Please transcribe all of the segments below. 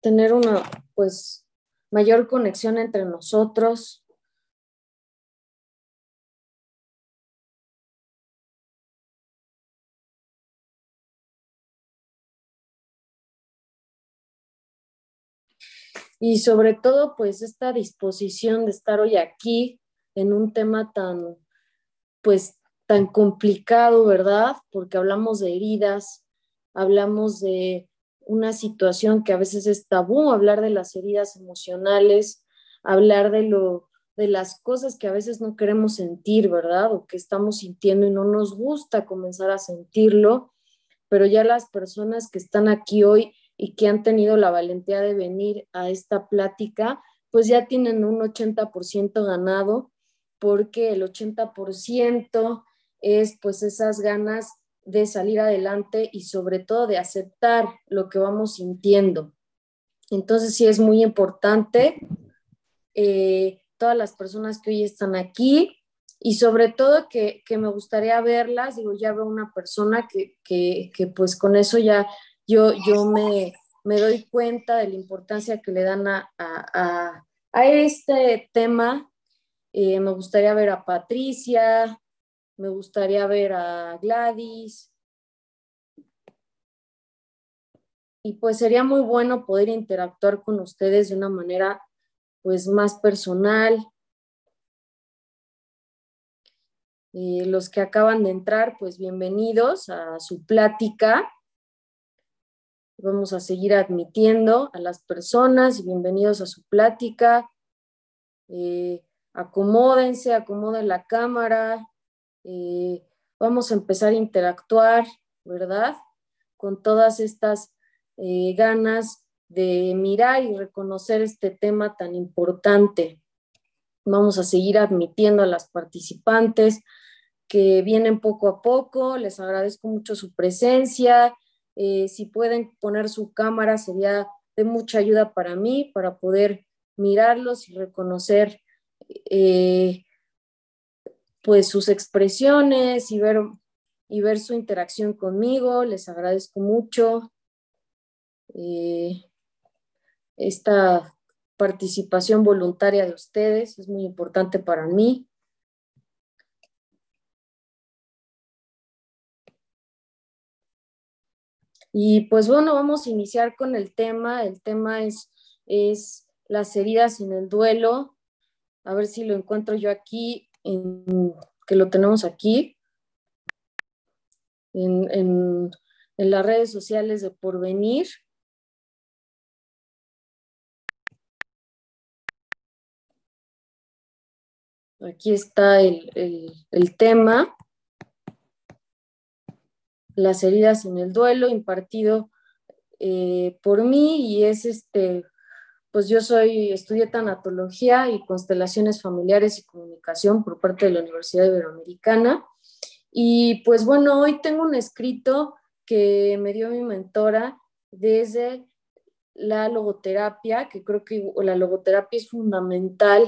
tener una, pues, mayor conexión entre nosotros. Y sobre todo, pues, esta disposición de estar hoy aquí en un tema tan, pues, tan complicado, ¿verdad? Porque hablamos de heridas, hablamos de una situación que a veces es tabú, hablar de las heridas emocionales, hablar de lo de las cosas que a veces no queremos sentir, ¿verdad? O que estamos sintiendo y no nos gusta comenzar a sentirlo, pero ya las personas que están aquí hoy y que han tenido la valentía de venir a esta plática, pues ya tienen un 80% ganado, porque el 80% es pues esas ganas de salir adelante y sobre todo de aceptar lo que vamos sintiendo. Entonces sí es muy importante eh, todas las personas que hoy están aquí y sobre todo que, me gustaría verlas, digo, ya veo una persona que, pues con eso ya yo, yo me, doy cuenta de la importancia que le dan a, este tema. Eh, me gustaría ver a Patricia, me gustaría ver a Gladys. Y pues sería muy bueno poder interactuar con ustedes de una manera pues más personal. Eh, los que acaban de entrar, pues bienvenidos a su plática. Vamos a seguir admitiendo a las personas, bienvenidos a su plática. Eh, acomódense, acomoden la cámara, eh, vamos a empezar a interactuar, ¿verdad? Con todas estas eh, ganas de mirar y reconocer este tema tan importante. Vamos a seguir admitiendo a las participantes que vienen poco a poco. Les agradezco mucho su presencia. Eh, si pueden poner su cámara sería de mucha ayuda para mí, para poder mirarlos y reconocer pues sus expresiones y ver, y ver su interacción conmigo. Les agradezco mucho eh, esta participación voluntaria de ustedes, es muy importante para mí. Y pues bueno, vamos a iniciar con el tema. El tema es, es las heridas en el duelo. A ver si lo encuentro yo aquí que lo tenemos aquí, en, en, las redes sociales de Porvenir. Aquí está el, el, tema, las heridas en el duelo, impartido eh, por mí y es este pues yo soy, estudié tanatología y constelaciones familiares y comunicación por parte de la Universidad Iberoamericana. Y pues bueno, hoy tengo un escrito que me dio mi mentora desde la logoterapia, que creo que la logoterapia es fundamental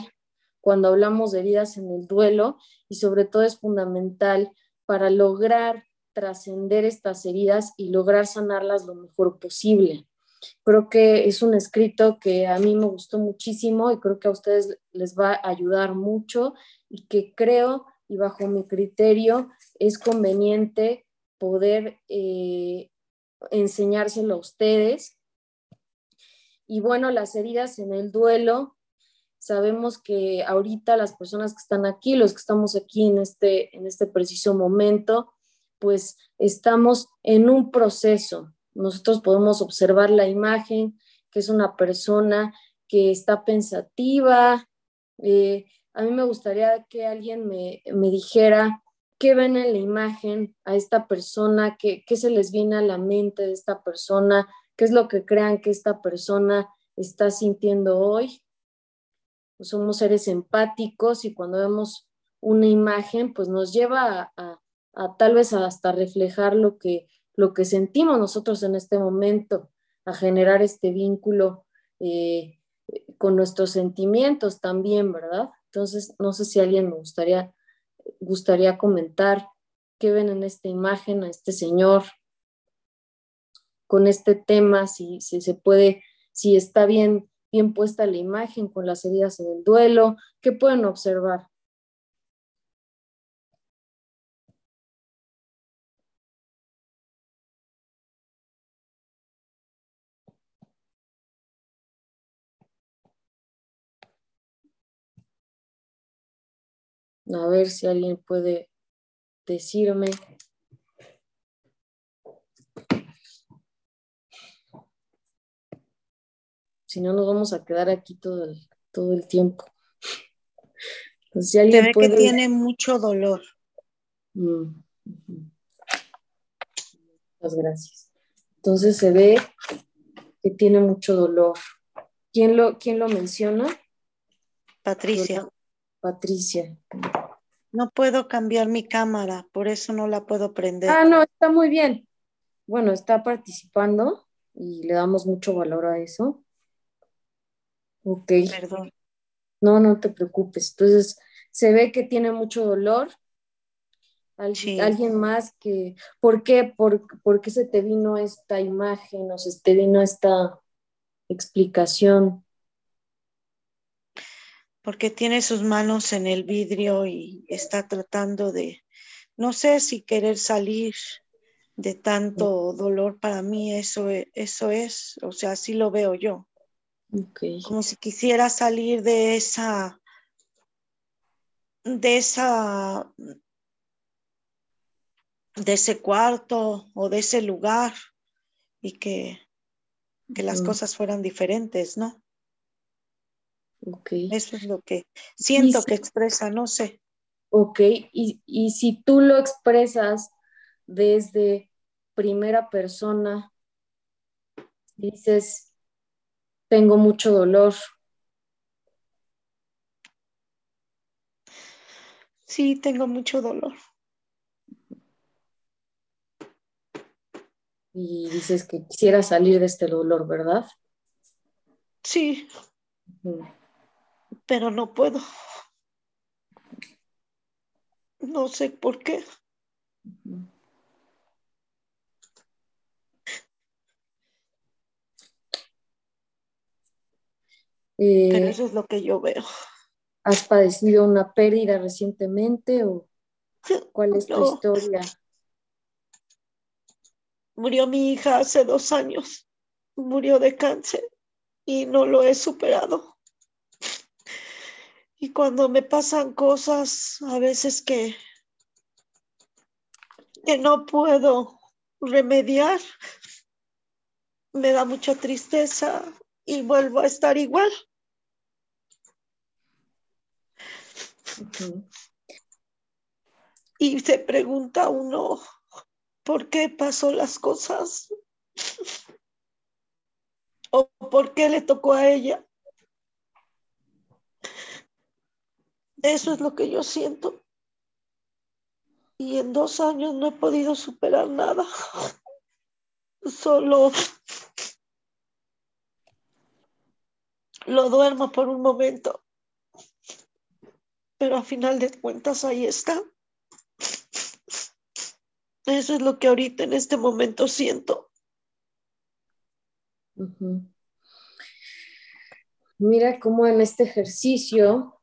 cuando hablamos de heridas en el duelo y sobre todo es fundamental para lograr trascender estas heridas y lograr sanarlas lo mejor posible. Creo que es un escrito que a mí me gustó muchísimo y creo que a ustedes les va a ayudar mucho y que creo y bajo mi criterio es conveniente poder eh, enseñárselo a ustedes. Y bueno, las heridas en el duelo, sabemos que ahorita las personas que están aquí, los que estamos aquí en este, en este preciso momento, pues estamos en un proceso, nosotros podemos observar la imagen, que es una persona que está pensativa. Eh, a mí me gustaría que alguien me, dijera qué ven en la imagen a esta persona, qué, qué se les viene a la mente de esta persona, qué es lo que crean que esta persona está sintiendo hoy. Pues somos seres empáticos y cuando vemos una imagen, pues nos lleva a, a tal vez hasta reflejar lo que lo que sentimos nosotros en este momento, a generar este vínculo eh, con nuestros sentimientos también, ¿verdad? Entonces, no sé si alguien me gustaría, gustaría comentar qué ven en esta imagen a este señor con este tema, si, si se puede si está bien, bien puesta la imagen con las heridas en el duelo, ¿qué pueden observar? A ver si alguien puede decirme. Si no, nos vamos a quedar aquí todo el, todo el tiempo. si alguien ve que tiene mucho dolor. Mm, Muchas gracias. Entonces se ve que tiene mucho dolor. ¿Quién lo, quién lo menciona? Patricia. Patricia. No puedo cambiar mi cámara, por eso no la puedo prender. Ah, no, está muy bien. Bueno, está participando y le damos mucho valor a eso. Ok. Perdón. No, no te preocupes. Entonces, se ve que tiene mucho dolor. Alguien más que, ¿por qué? ¿Por, ¿Por qué se te vino esta imagen o se te vino esta explicación? Porque tiene sus manos en el vidrio y está tratando de, no sé si querer salir de tanto dolor para mí, eso, e, eso es, o sea, así lo veo yo. Como si quisiera salir de esa, de esa, de ese cuarto o de ese lugar y que, que las cosas fueran diferentes, ¿no? Eso es lo que siento que expresa, no sé. Ok, y, y si tú lo expresas desde primera persona, dices, tengo mucho dolor. Sí, tengo mucho dolor. Y dices que quisiera salir de este dolor, ¿verdad? Sí pero no puedo. No sé por qué. pero eh, eso es lo que yo veo. ¿Has padecido una pérdida recientemente o cuál es tu historia? Murió mi hija hace dos años. Murió de cáncer y no lo he superado. Y cuando me pasan cosas, a veces que, que no puedo remediar, me da mucha tristeza y vuelvo a estar igual. Y se pregunta uno, ¿por qué pasó las cosas? ¿O por qué le tocó a ella? Eso es lo que yo siento. Y en dos años no he podido superar nada. Solo lo duermo por un momento. Pero a final de cuentas ahí está. Eso es lo que ahorita en este momento siento. Mira cómo en este ejercicio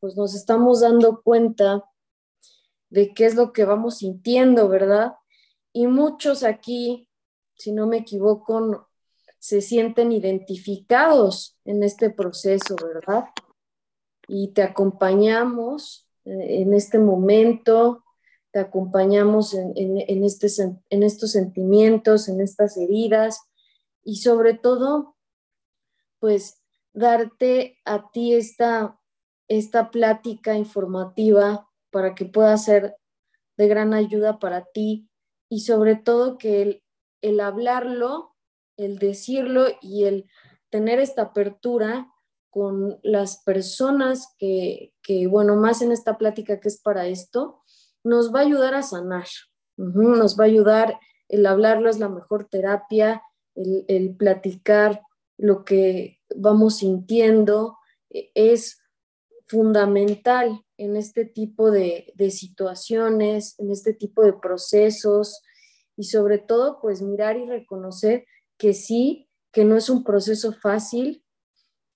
pues nos estamos dando cuenta de qué es lo que vamos sintiendo, ¿verdad? Y muchos aquí, si no me equivoco, se sienten identificados en este proceso, ¿verdad? Y te acompañamos eh, en este momento, te acompañamos en, este, en estos sentimientos, en estas heridas y sobre todo, pues darte a ti esta esta plática informativa para que pueda ser de gran ayuda para ti y sobre todo que el, hablarlo, el decirlo y el tener esta apertura con las personas que, bueno, más en esta plática que es para esto, nos va a ayudar a sanar, nos va a ayudar, el hablarlo es la mejor terapia, el, el platicar lo que vamos sintiendo, e, es fundamental en este tipo de, situaciones, en este tipo de procesos y sobre todo pues mirar y reconocer que sí, que no es un proceso fácil,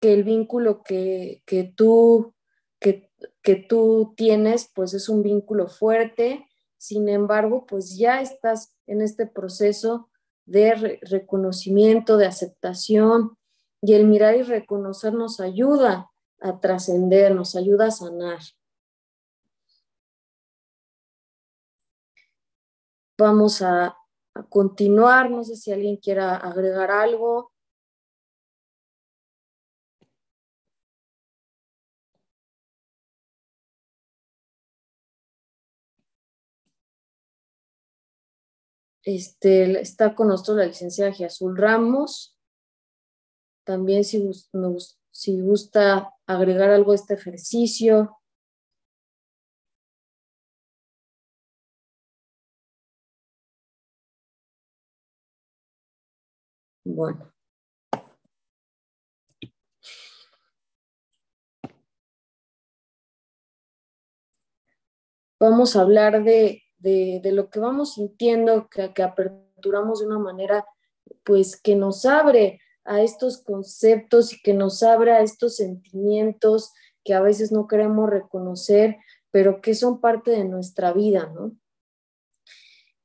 que el vínculo que, tú, que, que tú tienes, pues es un vínculo fuerte, sin embargo, pues ya estás en este proceso de reconocimiento, de aceptación, y el mirar y reconocer nos ayuda a trascender, nos ayuda a sanar. Vamos a, continuar, no sé si alguien quiera agregar algo. Este, está con nosotros la licenciada Azul Ramos. También si, si gusta agregar algo a este ejercicio. Bueno. Vamos a hablar de de, lo que vamos sintiendo, que, que aperturamos de una manera pues que nos abre a estos conceptos y que nos abre a estos sentimientos que a veces no queremos reconocer, pero que son parte de nuestra vida, ¿no?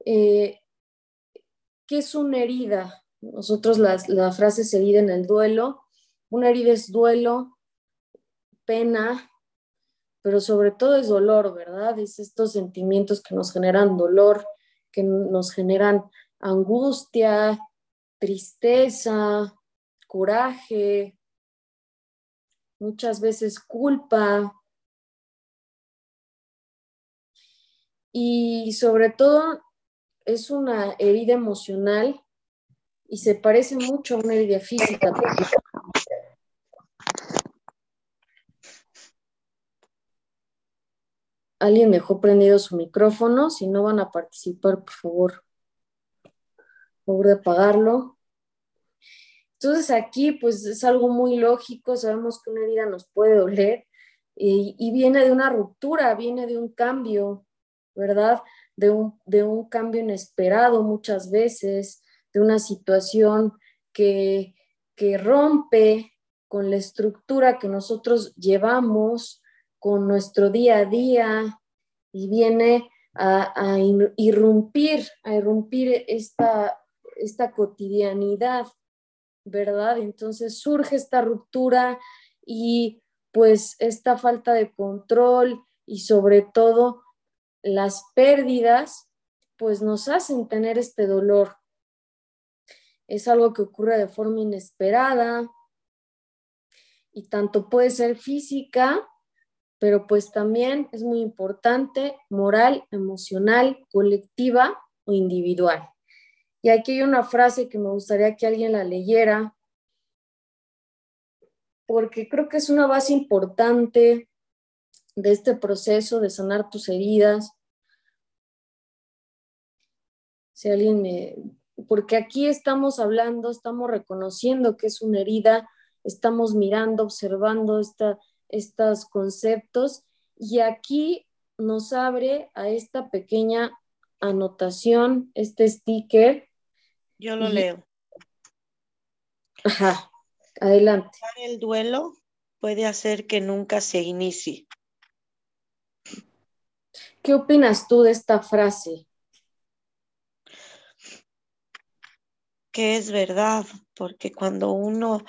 Eh, ¿Qué es una herida? Nosotros la frase es herida en el duelo. Una herida es duelo, pena, pero sobre todo es dolor, ¿verdad? Es estos sentimientos que nos generan dolor, que nos generan angustia, tristeza, coraje, muchas veces culpa. Y sobre todo es una herida emocional y se parece mucho a una herida física. Alguien dejó prendido su micrófono. Si no van a participar, por favor, por favor de apagarlo. Entonces aquí pues es algo muy lógico, sabemos que una herida nos puede doler y, viene de una ruptura, viene de un cambio, ¿verdad? De un, de un cambio inesperado muchas veces, de una situación que, que rompe con la estructura que nosotros llevamos, con nuestro día a día y viene a, irrumpir, a irrumpir esta, esta cotidianidad, ¿verdad? Entonces surge esta ruptura y pues esta falta de control y sobre todo las pérdidas, pues nos hacen tener este dolor. Es algo que ocurre de forma inesperada y tanto puede ser física pero pues también es muy importante moral, emocional, colectiva o individual. Y aquí hay una frase que me gustaría que alguien la leyera, porque creo que es una base importante de este proceso de sanar tus heridas. Si alguien me... Porque aquí estamos hablando, estamos reconociendo que es una herida, estamos mirando, observando esta, estos conceptos y aquí nos abre a esta pequeña anotación, este sticker. Yo lo leo. Ajá, adelante. El duelo puede hacer que nunca se inicie. ¿Qué opinas tú de esta frase? Que es verdad, porque cuando uno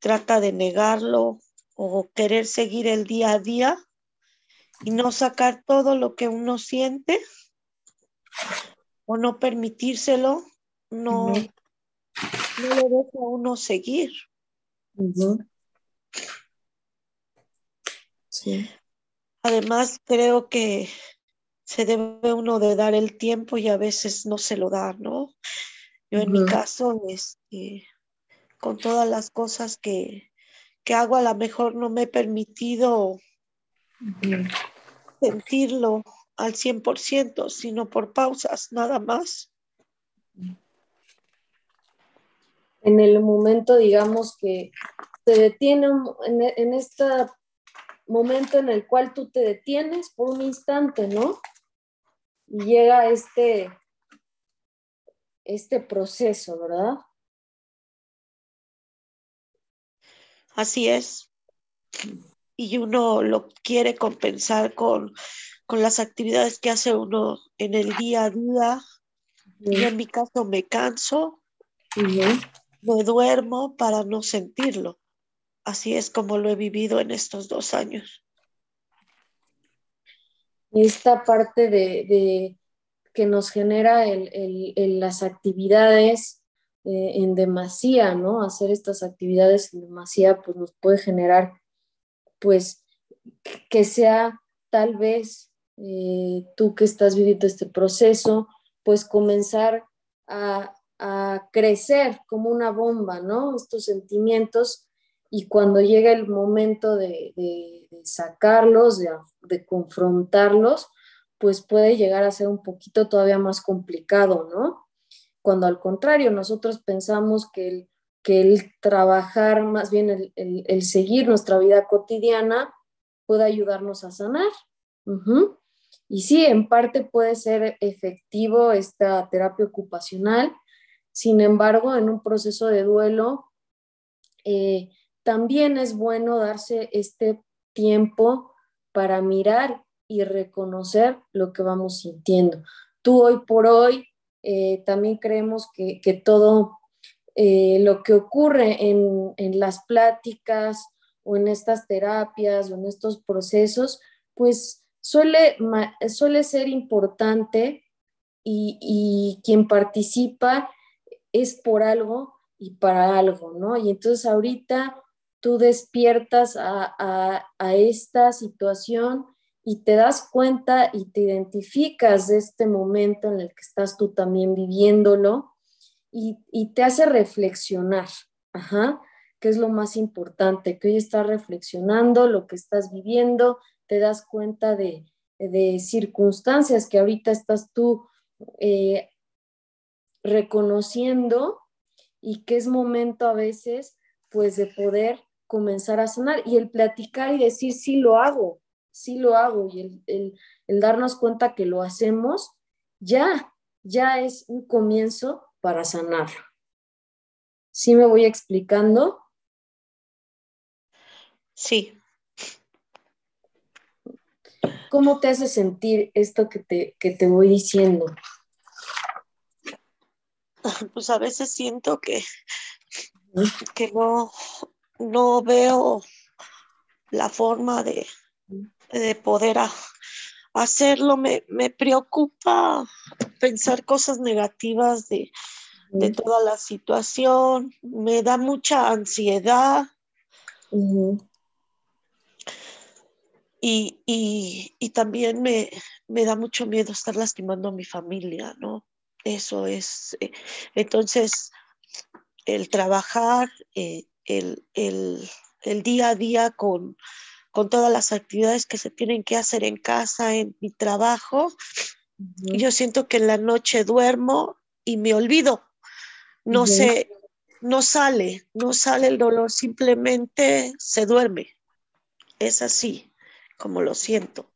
trata de negarlo o querer seguir el día a día y no sacar todo lo que uno siente o no permitírselo, no, no le deja a uno seguir. Sí. Además, creo que se debe uno de dar el tiempo y a veces no se lo da, ¿no? Yo en mi caso, este, con todas las cosas que, que hago a lo mejor no me he permitido sentirlo al 100%, sino por pausas, nada más. En el momento, digamos, que se detiene, en, en este momento en el cual tú te detienes por un instante, ¿no? Y llega este, este proceso, ¿verdad? Así es. Y uno lo quiere compensar con, con las actividades que hace uno en el día a día. Y en mi caso me canso, me duermo para no sentirlo. Así es como lo he vivido en estos dos años. Esta parte de, que nos genera el, las actividades eh, en demasía, ¿no? Hacer estas actividades en demasía, pues nos puede generar, pues, que sea tal vez eh, tú que estás viviendo este proceso, pues comenzar a, crecer como una bomba, ¿no? Estos sentimientos y cuando llega el momento de, sacarlos, de, confrontarlos, pues puede llegar a ser un poquito todavía más complicado, ¿no? Cuando al contrario, nosotros pensamos que el, que el trabajar, más bien el, seguir nuestra vida cotidiana, puede ayudarnos a sanar. Y sí, en parte puede ser efectivo esta terapia ocupacional, sin embargo, en un proceso de duelo, eh, también es bueno darse este tiempo para mirar y reconocer lo que vamos sintiendo. Tú hoy por hoy eh, también creemos que, todo eh, lo que ocurre en, las pláticas o en estas terapias o en estos procesos, pues suele, suele ser importante y, y, quien participa es por algo y para algo, ¿no? Y entonces ahorita tú despiertas a, esta situación y te das cuenta y te identificas de este momento en el que estás tú también viviéndolo y, te hace reflexionar, ajá, que es lo más importante, que hoy estás reflexionando lo que estás viviendo, te das cuenta de, circunstancias que ahorita estás tú eh, reconociendo y que es momento a veces pues de poder comenzar a sanar y el platicar y decir, sí lo hago, sí lo hago y el, darnos cuenta que lo hacemos, ya, ya es un comienzo para sanar. ¿Sí me voy explicando? Sí. ¿Cómo te hace sentir esto que te, que te voy diciendo? Pues a veces siento que, que no, no veo la forma de, poder hacerlo. Me, preocupa pensar cosas negativas de, toda la situación. Me da mucha ansiedad. y, también me, da mucho miedo estar lastimando a mi familia, ¿no? Eso es. Eh, entonces, el trabajar, eh, el, día a día con, todas las actividades que se tienen que hacer en casa, en mi trabajo. Yo siento que en la noche duermo y me olvido. No sé, no sale, no sale el dolor, simplemente se duerme. Es así como lo siento.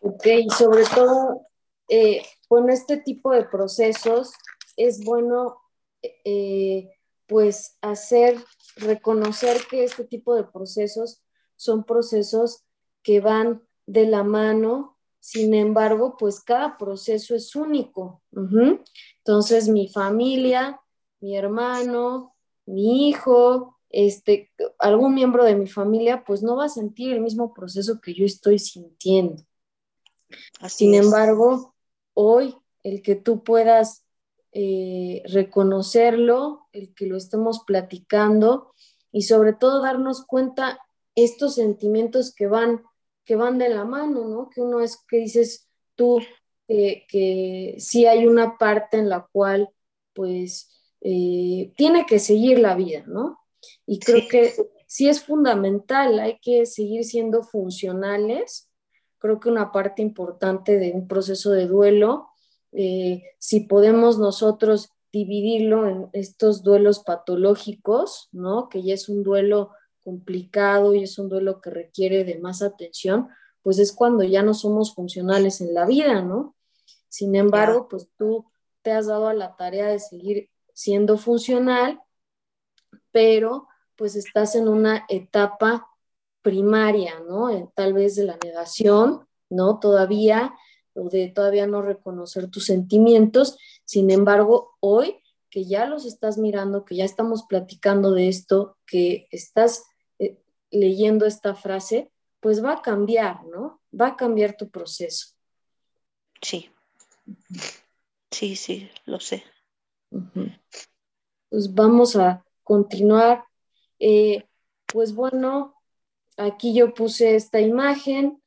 Ok, sobre todo eh, con este tipo de procesos es bueno eh, pues hacer, reconocer que este tipo de procesos son procesos que van de la mano, sin embargo, pues cada proceso es único. Entonces, mi familia, mi hermano, mi hijo, este, algún miembro de mi familia, pues no va a sentir el mismo proceso que yo estoy sintiendo. Sin embargo, hoy el que tú puedas eh, reconocerlo, el que lo estemos platicando y sobre todo darnos cuenta estos sentimientos que van, que van de la mano, ¿no? Que uno es que dices tú que que sí hay una parte en la cual pues eh, tiene que seguir la vida, ¿no? Y creo que sí es fundamental, hay que seguir siendo funcionales. Creo que una parte importante de un proceso de duelo eh, si podemos nosotros dividirlo en estos duelos patológicos, ¿no? Que ya es un duelo complicado y es un duelo que requiere de más atención, pues es cuando ya no somos funcionales en la vida, ¿no? Sin embargo, pues tú te has dado a la tarea de seguir siendo funcional, pero pues estás en una etapa primaria, ¿no? Tal vez de la negación, ¿no? Todavía, o de todavía no reconocer tus sentimientos. Sin embargo, hoy que ya los estás mirando, que ya estamos platicando de esto, que estás eh, leyendo esta frase, pues va a cambiar, ¿no? Va a cambiar tu proceso. Sí. Sí, sí, lo sé. Pues vamos a continuar. Eh, pues bueno, aquí yo puse esta imagen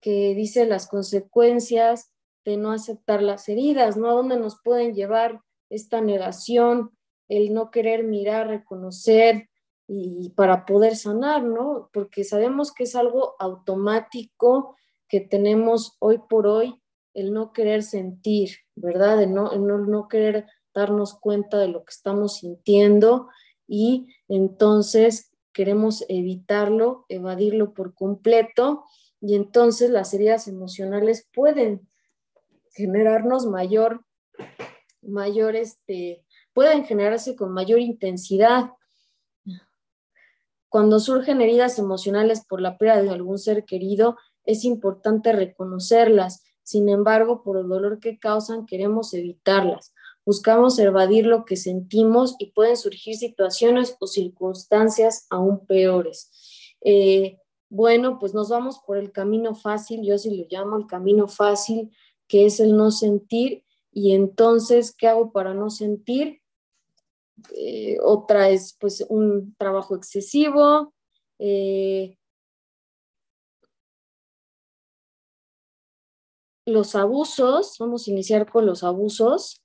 que dice las consecuencias de no aceptar las heridas, ¿no? ¿A dónde nos pueden llevar esta negación, el no querer mirar, reconocer y para poder sanar, ¿no? Porque sabemos que es algo automático que tenemos hoy por hoy, el no querer sentir, ¿verdad? El no, no, no querer darnos cuenta de lo que estamos sintiendo y entonces queremos evitarlo, evadirlo por completo y entonces las heridas emocionales pueden generarnos mayor, mayor, este, pueden generarse con mayor intensidad. Cuando surgen heridas emocionales por la pérdida de algún ser querido, es importante reconocerlas. Sin embargo, por el dolor que causan, queremos evitarlas. Buscamos evadir lo que sentimos y pueden surgir situaciones o circunstancias aún peores. Eh, bueno, pues nos vamos por el camino fácil, yo sí lo llamo el camino fácil, que es el no sentir. Y entonces, ¿qué hago para no sentir? Eh, otra es pues un trabajo excesivo. Eh, los abusos, vamos a iniciar con los abusos.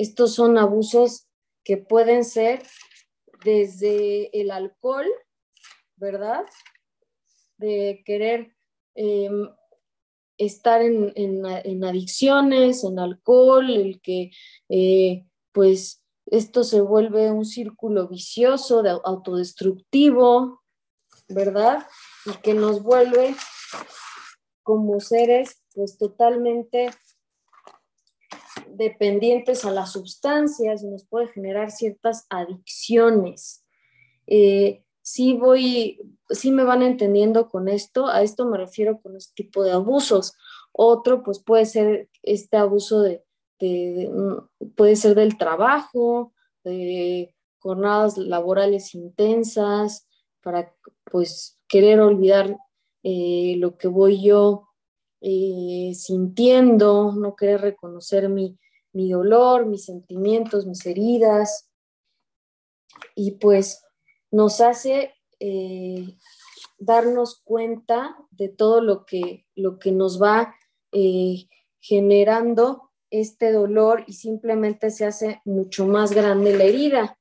Estos son abusos que pueden ser desde el alcohol, ¿verdad? De querer em, estar en, adicciones, en alcohol, el que eh, pues esto se vuelve un círculo vicioso, de autodestructivo, ¿verdad? Y que nos vuelve como seres pues totalmente dependientes a las sustancias y nos puede generar ciertas adicciones. Eh, sí voy, me van entendiendo con esto, a esto me refiero con este tipo de abusos. Otro, pues puede ser este abuso de, puede ser del trabajo, de jornadas laborales intensas, para pues querer olvidar eh, lo que voy yo eh, sintiendo, no querer reconocer mi, dolor, mis sentimientos, mis heridas. Y pues nos hace eh, darnos cuenta de todo lo que, lo que nos va eh, generando este dolor y simplemente se hace mucho más grande la herida.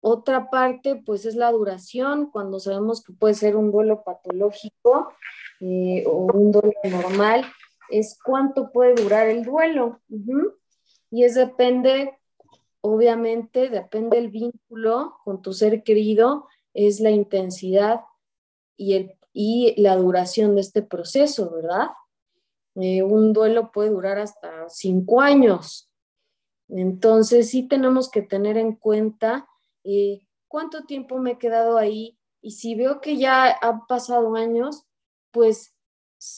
Otra parte, pues, es la duración, cuando sabemos que puede ser un duelo patológico eh, o un duelo normal, es cuánto puede durar el duelo. Y es depende, obviamente, depende del vínculo con tu ser querido, es la intensidad y, el, y la duración de este proceso, ¿verdad? Eh, un duelo puede durar hasta cinco años. Entonces, sí tenemos que tener en cuenta eh, cuánto tiempo me he quedado ahí y si veo que ya han pasado años, pues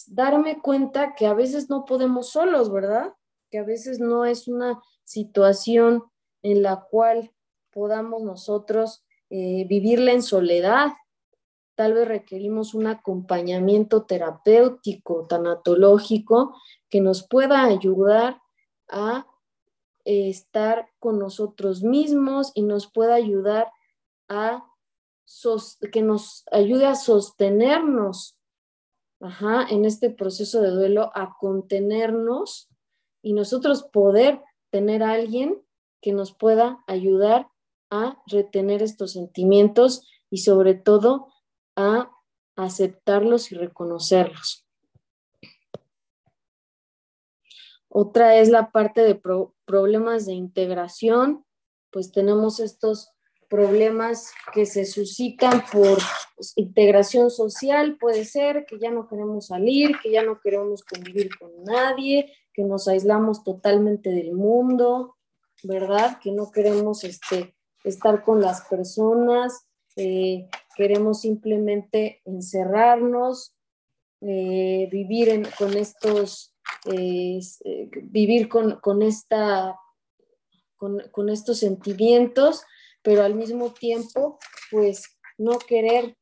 darme cuenta que a veces no podemos solos, ¿verdad? Que a veces no es una situación en la cual podamos nosotros eh, vivirla en soledad. Tal vez requerimos un acompañamiento terapéutico, tanatológico, que nos pueda ayudar a estar con nosotros mismos y nos pueda ayudar a que nos ayude a sostenernos en este proceso de duelo, a contenernos y nosotros poder tener a alguien que nos pueda ayudar a retener estos sentimientos y sobre todo a aceptarlos y reconocerlos. Otra es la parte de problemas de integración, pues tenemos estos problemas que se suscitan por integración social, puede ser que ya no queremos salir, que ya no queremos convivir con nadie, que nos aislamos totalmente del mundo, ¿verdad? Que no queremos este, estar con las personas, eh, queremos simplemente encerrarnos, eh, vivir con estos, eh, vivir con, esta, con, estos sentimientos, pero al mismo tiempo, pues no querer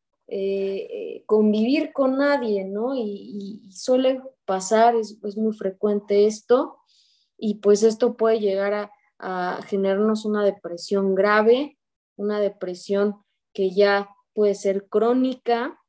convivir con nadie, ¿no? Y, suele pasar, es, muy frecuente esto, y pues esto puede llegar a, generarnos una depresión grave, una depresión que ya puede ser crónica,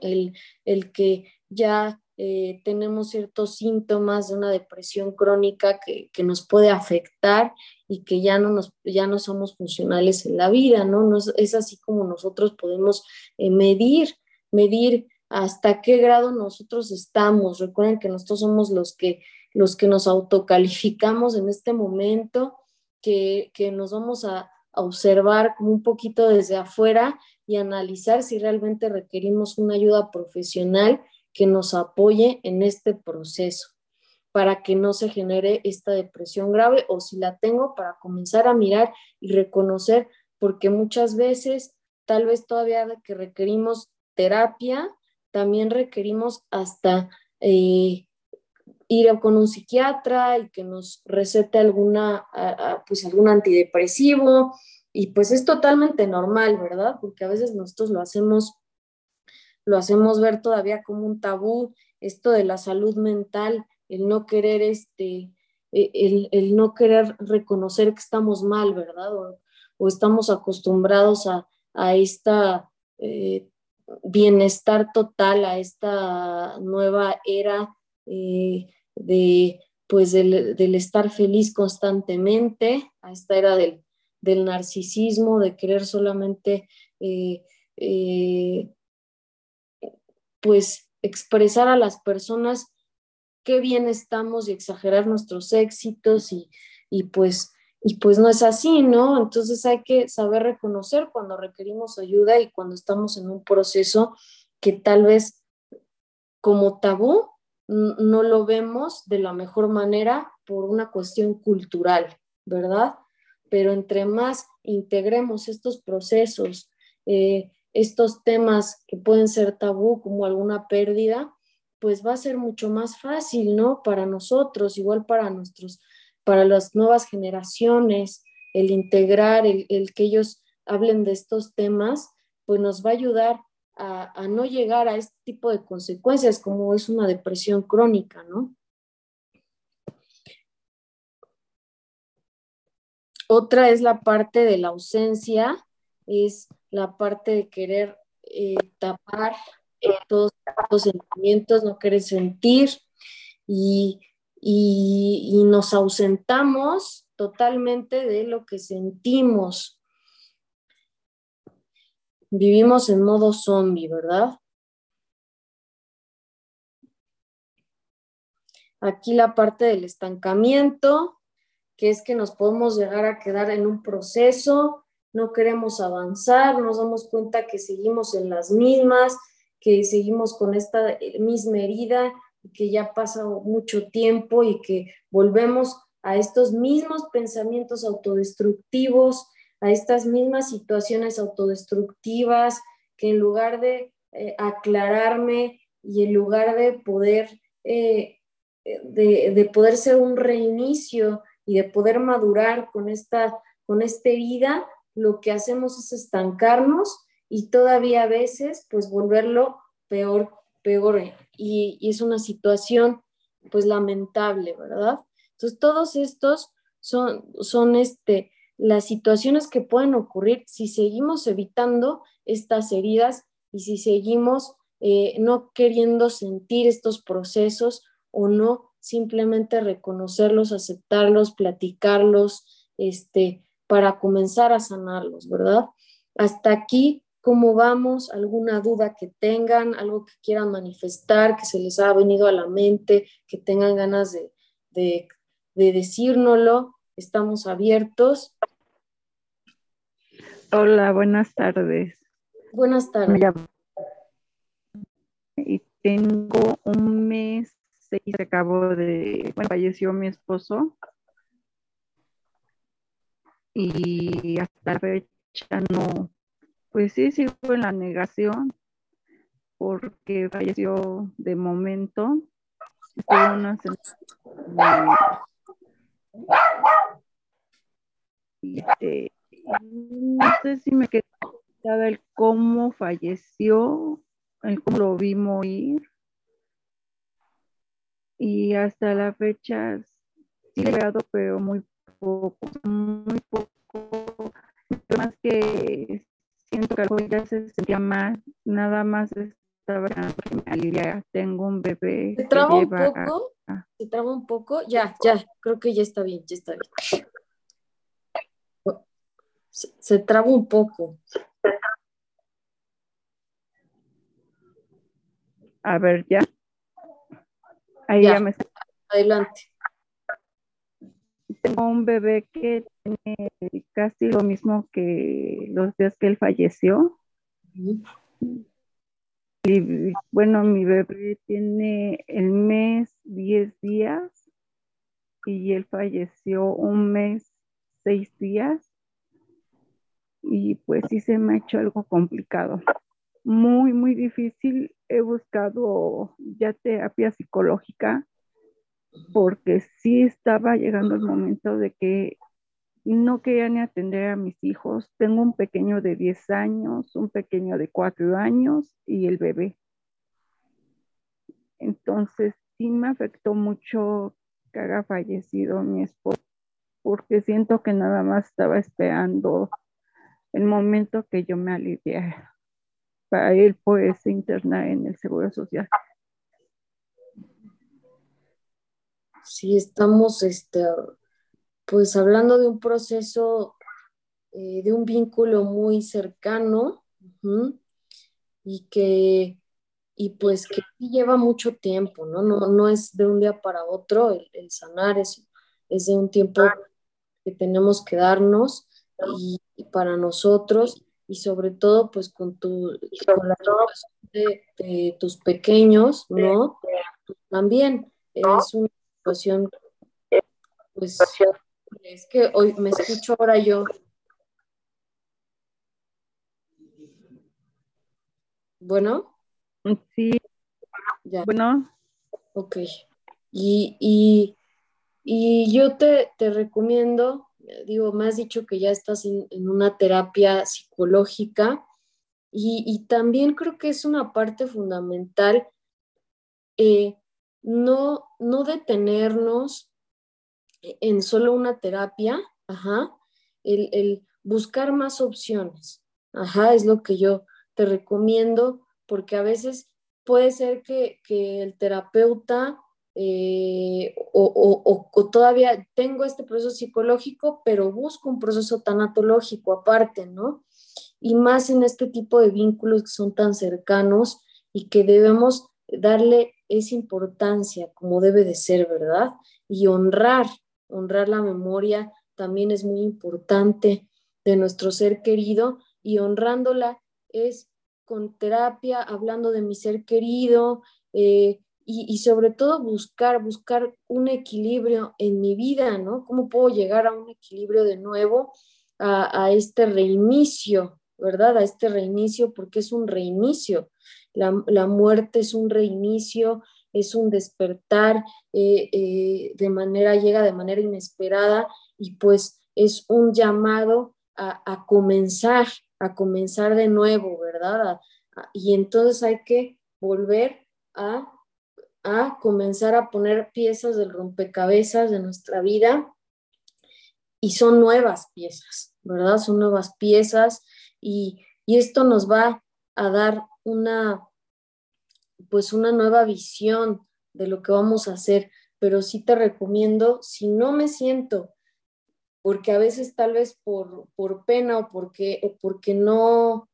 el, que ya eh, tenemos ciertos síntomas de una depresión crónica que, nos puede afectar y que ya no, nos, ya no somos funcionales en la vida, ¿no? es, así como nosotros podemos eh, medir, medir hasta qué grado nosotros estamos. Recuerden que nosotros somos los que los que nos autocalificamos en este momento, que, nos vamos a, observar como un poquito desde afuera y analizar si realmente requerimos una ayuda profesional que nos apoye en este proceso para que no se genere esta depresión grave o si la tengo para comenzar a mirar y reconocer, porque muchas veces tal vez todavía que requerimos terapia, también requerimos hasta eh, ir con un psiquiatra y que nos recete alguna, pues algún antidepresivo. Y pues es totalmente normal, ¿verdad? Porque a veces nosotros lo hacemos, lo hacemos ver todavía como un tabú, esto de la salud mental, el no querer este, e, el, no querer reconocer que estamos mal, ¿verdad? O, estamos acostumbrados a, a esta eh, bienestar total, a esta nueva era eh, de pues del, estar feliz constantemente, a esta era del, narcisismo, de querer solamente eh, pues expresar a las personas qué bien estamos y exagerar nuestros éxitos y, y, pues y pues no es así, ¿no? Entonces hay que saber reconocer cuando requerimos ayuda y cuando estamos en un proceso que tal vez como tabú no lo vemos de la mejor manera por una cuestión cultural, ¿verdad? Pero entre más integremos estos procesos, eh, estos temas que pueden ser tabú, como alguna pérdida, pues va a ser mucho más fácil, ¿no? Para nosotros, igual para nuestros, para las nuevas generaciones, el integrar, el, que ellos hablen de estos temas, pues nos va a ayudar a, no llegar a este tipo de consecuencias como es una depresión crónica, ¿no? Otra es la parte de la ausencia, es la parte de querer eh, tapar todos los sentimientos, no querer sentir y, y nos ausentamos totalmente de lo que sentimos vivimos en modo zombie, ¿verdad? Aquí la parte del estancamiento, que es que nos podemos llegar a quedar en un proceso, no queremos avanzar, nos damos cuenta que seguimos en las mismas, que seguimos con esta misma herida, que ya pasa mucho tiempo y que volvemos a estos mismos pensamientos autodestructivos, a estas mismas situaciones autodestructivas que en lugar de eh, aclararme y en lugar de poder, eh, de, poder ser un reinicio y de poder madurar con esta, con esta herida, lo que hacemos es estancarnos y todavía a veces pues volverlo peor, peor. Y, es una situación pues lamentable, ¿verdad? Entonces todos estos son, son este, las situaciones que pueden ocurrir si seguimos evitando estas heridas y si seguimos eh, no queriendo sentir estos procesos o no simplemente reconocerlos, aceptarlos, platicarlos, este, para comenzar a sanarlos, ¿verdad? Hasta aquí, ¿cómo vamos? ¿Alguna duda que tengan? ¿Algo que quieran manifestar, que se les ha venido a la mente, que tengan ganas de, de, de decírnoslo? Estamos abiertos. Hola, buenas tardes. Buenas tardes. Y tengo un mes, se acabó de, bueno, falleció mi esposo y hasta la fecha no, pues sí, sigo en la negación porque falleció de momento. Este, no sé si me quedó el cómo falleció, el cómo lo vi morir. Y hasta la fecha sí he pero muy poco, muy poco. Más que siento que algo ya se sentía mal, nada más estaba me Tengo un bebé. ¿Se traba un poco? ¿Se traba un poco? Ya, ya, creo que ya está bien, ya está bien. Se, se traba un poco. A ver, ya. Ahí ya, me... Adelante. Tengo un bebé que tiene casi lo mismo que los días que él falleció. Y bueno, mi bebé tiene el mes 10 días y él falleció un mes, 6 días. Y pues sí se me ha hecho algo complicado muy, muy difícil. He buscado ya terapia psicológica porque sí estaba llegando el momento de que no quería ni atender a mis hijos. Tengo un pequeño de 10 años, un pequeño de 4 años y el bebé. Entonces sí me afectó mucho que haya fallecido mi esposo porque siento que nada más estaba esperando el momento que yo me aliviara para él pues se interna en el Seguro Social. Sí, estamos este, pues hablando de un proceso, eh, de un vínculo muy cercano y que y pues que lleva mucho tiempo, ¿no? No, no es de un día para otro el, sanar, es, es de un tiempo que tenemos que darnos y para nosotros y sobre todo pues con tu con la de, tus pequeños, ¿no? También es una situación pues es que hoy me escucho ahora yo. Bueno. Sí. Ya. Bueno. Ok. Y, y, y yo te, te recomiendo digo, me has dicho que ya estás en, una terapia psicológica y, también creo que es una parte fundamental eh, no, no detenernos en solo una terapia, ajá, el, buscar más opciones, ajá, es lo que yo te recomiendo, porque a veces puede ser que, que el terapeuta eh, o, todavía tengo este proceso psicológico, pero busco un proceso tanatológico aparte, ¿no? Y más en este tipo de vínculos que son tan cercanos y que debemos darle esa importancia como debe de ser, ¿verdad? Y honrar, honrar la memoria también es muy importante de nuestro ser querido y honrándola es con terapia, hablando de mi ser querido, eh, y, sobre todo buscar, buscar un equilibrio en mi vida, ¿no? ¿Cómo puedo llegar a un equilibrio de nuevo, a, este reinicio, ¿verdad? A este reinicio, porque es un reinicio. La, muerte es un reinicio, es un despertar eh, eh, de manera, llega de manera inesperada y pues es un llamado a, comenzar, a comenzar de nuevo, ¿verdad? y entonces hay que volver a a comenzar a poner piezas del rompecabezas de nuestra vida y son nuevas piezas, ¿verdad? Son nuevas piezas y, esto nos va a dar una, pues una nueva visión de lo que vamos a hacer, pero sí te recomiendo, si no me siento, porque a veces tal vez por, por pena o porque, o porque no,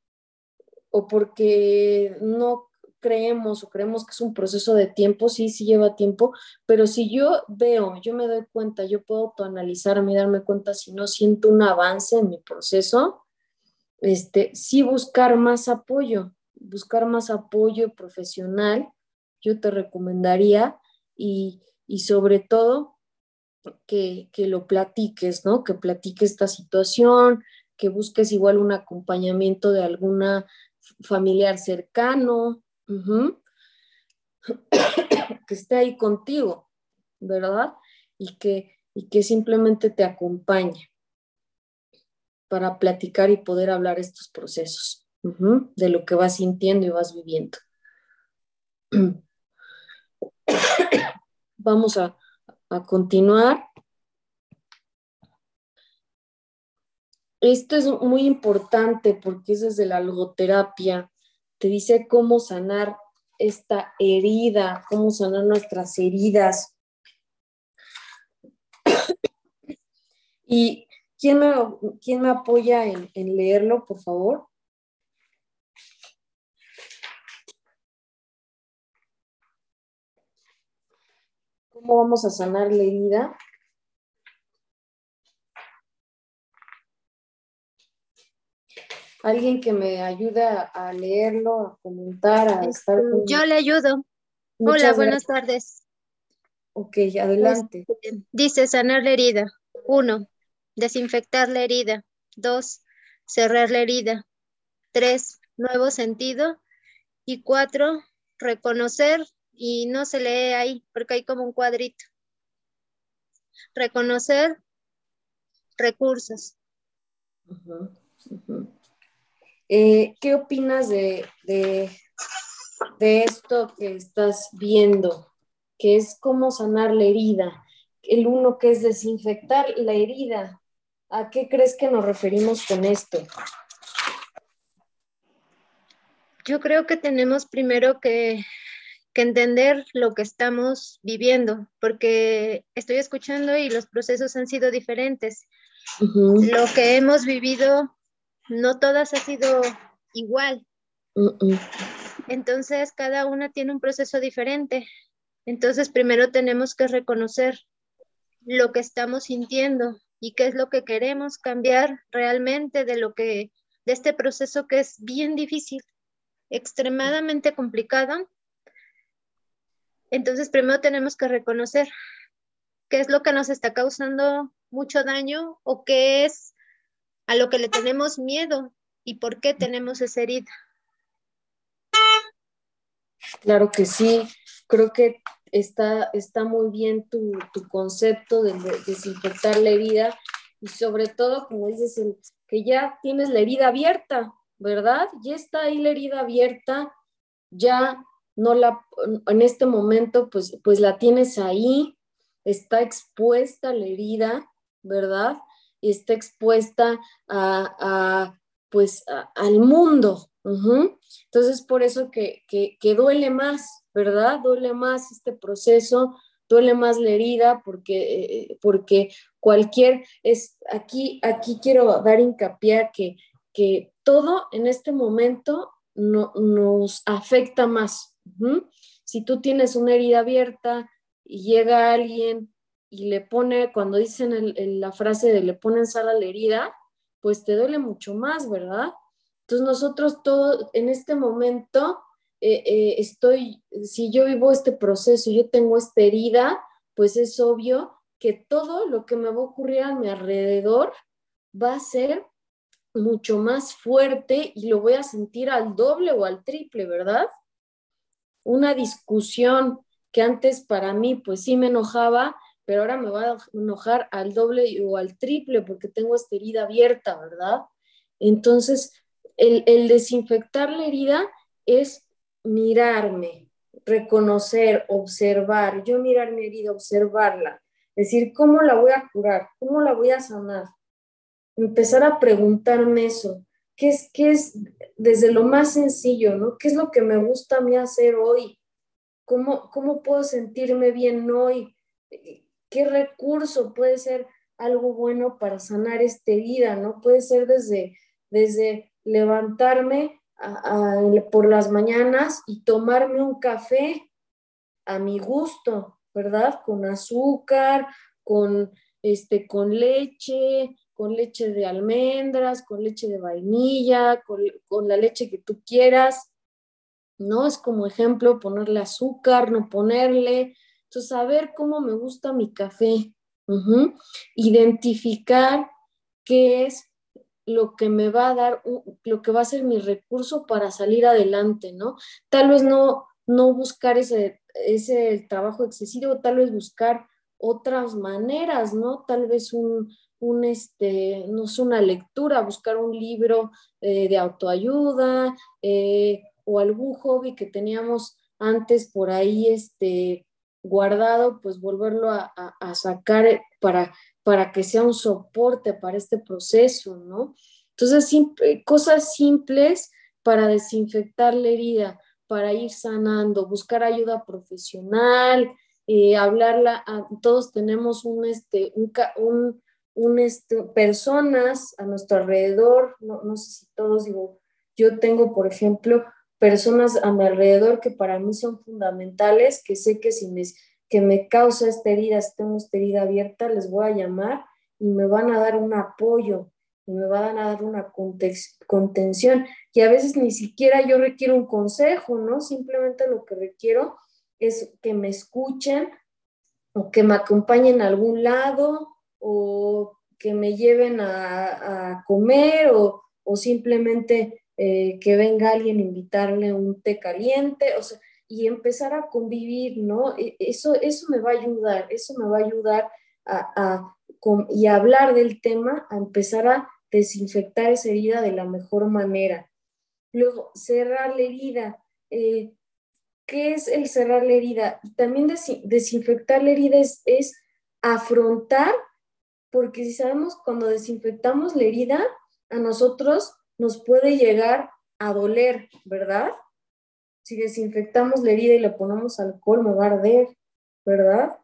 o porque no creemos o creemos que es un proceso de tiempo, sí, sí lleva tiempo, pero si yo veo, yo me doy cuenta, yo puedo autoanalizarme y darme cuenta si no siento un avance en mi proceso, este, sí buscar más apoyo, buscar más apoyo profesional, yo te recomendaría y, y sobre todo que, que lo platiques, ¿no? Que platiques esta situación, que busques igual un acompañamiento de alguna familiar cercano, que esté ahí contigo, ¿verdad? Y que, y que simplemente te acompañe para platicar y poder hablar estos procesos, de lo que vas sintiendo y vas viviendo. Vamos a, a continuar. Esto es muy importante porque es desde la logoterapia. Te dice cómo sanar esta herida, cómo sanar nuestras heridas. ¿Y quién me, quién me apoya en leerlo, por favor? ¿Cómo vamos a sanar la herida? alguien que me ayude a, leerlo, a comentar, a este, estar Yo le ayudo. Hola, buenas tardes. Ok, adelante. Este, dice sanar la herida. Uno, desinfectar la herida. Dos, cerrar la herida. Tres, nuevo sentido. Y cuatro, reconocer, y no se lee ahí porque hay como un cuadrito. Reconocer recursos. Eh, ¿Qué opinas de, de, esto que estás viendo? Que es cómo sanar la herida. El uno que es desinfectar la herida. ¿A qué crees que nos referimos con esto? Yo creo que tenemos primero que, entender lo que estamos viviendo, porque estoy escuchando y los procesos han sido diferentes. Lo que hemos vivido no todas ha sido igual. Entonces, cada una tiene un proceso diferente. Entonces, primero tenemos que reconocer lo que estamos sintiendo y qué es lo que queremos cambiar realmente de lo que de este proceso que es bien difícil, extremadamente complicado. Entonces, primero tenemos que reconocer qué es lo que nos está causando mucho daño o qué es a lo que le tenemos miedo y por qué tenemos esa herida. Claro que sí, creo que está, está muy bien tu, concepto de, desinfectar la herida y sobre todo, como dices, que ya tienes la herida abierta, ¿verdad? Ya está ahí la herida abierta, ya no la, en este momento, pues, pues la tienes ahí, está expuesta la herida, ¿verdad? está expuesta a, pues al mundo. Entonces, por eso que, que, duele más, ¿verdad? Duele más este proceso, duele más la herida, porque, eh, porque cualquier, es, aquí, aquí quiero dar hincapié que, que todo en este momento no, nos afecta más. Si tú tienes una herida abierta y llega alguien y le pone, cuando dicen la frase de le ponen sal a la herida, pues te duele mucho más, ¿verdad? Entonces nosotros todo en este momento eh, eh, estoy, si yo vivo este proceso, yo tengo esta herida, pues es obvio que todo lo que me va a ocurrir a mi alrededor va a ser mucho más fuerte y lo voy a sentir al doble o al triple, ¿verdad? Una discusión que antes para mí pues sí me enojaba, pero ahora me va a enojar al doble o al triple porque tengo esta herida abierta, ¿verdad? Entonces, el, desinfectar la herida es mirarme, reconocer, observar, yo mirar mi herida, observarla, decir, ¿cómo la voy a curar? ¿Cómo la voy a sanar? Empezar a preguntarme eso, ¿qué es, qué es desde lo más sencillo, ¿no? ¿Qué es lo que me gusta a mí hacer hoy? ¿Cómo, cómo puedo sentirme bien hoy? qué recurso puede ser algo bueno para sanar esta herida, ¿no? Puede ser desde, desde levantarme por las mañanas y tomarme un café a mi gusto, ¿verdad? Con azúcar, con, este, con leche, con leche de almendras, con leche de vainilla, con, la leche que tú quieras, ¿no? Es como ejemplo ponerle azúcar, no ponerle, entonces, saber cómo me gusta mi café, Identificar qué es lo que me va a dar, lo que va a ser mi recurso para salir adelante, ¿no? Tal vez no, no buscar ese, ese trabajo excesivo, tal vez buscar otras maneras, ¿no? Tal vez un, un este, no es una lectura, buscar un libro eh, de autoayuda eh, o algún hobby que teníamos antes por ahí este, guardado, pues volverlo a, sacar para, para que sea un soporte para este proceso, ¿no? Entonces, cosas simples para desinfectar la herida, para ir sanando, buscar ayuda profesional, eh, hablarla, a, todos tenemos un, este, un, este, personas a nuestro alrededor, no, no sé si todos, digo, yo tengo, por ejemplo, personas a mi alrededor que para mí son fundamentales, que sé que si me, que me causa esta herida, si tengo esta herida abierta, les voy a llamar y me van a dar un apoyo y me van a dar una contención. Y a veces ni siquiera yo requiero un consejo, ¿no? Simplemente lo que requiero es que me escuchen o que me acompañen a algún lado o que me lleven a, comer o, o simplemente eh, que venga alguien a invitarle un té caliente, o sea, y empezar a convivir, ¿no? E, eso, eso me va a ayudar, eso me va a ayudar a, y hablar del tema, a empezar a desinfectar esa herida de la mejor manera. Luego, cerrar la herida. Eh, ¿Qué es el cerrar la herida? También desinfectar la herida es, es afrontar, porque si sabemos cuando desinfectamos la herida, a nosotros nos puede llegar a doler, ¿verdad? Si desinfectamos la herida y le ponemos alcohol, me va a arder, ¿verdad?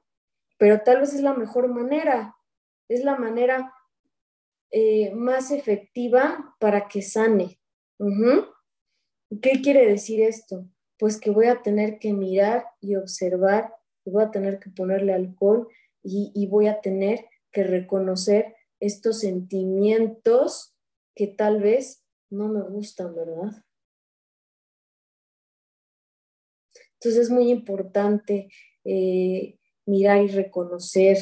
Pero tal vez es la mejor manera, es la manera eh, más efectiva para que sane. ¿Qué quiere decir esto? Pues que voy a tener que mirar y observar, voy a tener que ponerle alcohol y, y voy a tener que reconocer estos sentimientos que tal vez no me gustan, ¿verdad? Entonces es muy importante eh, mirar y reconocer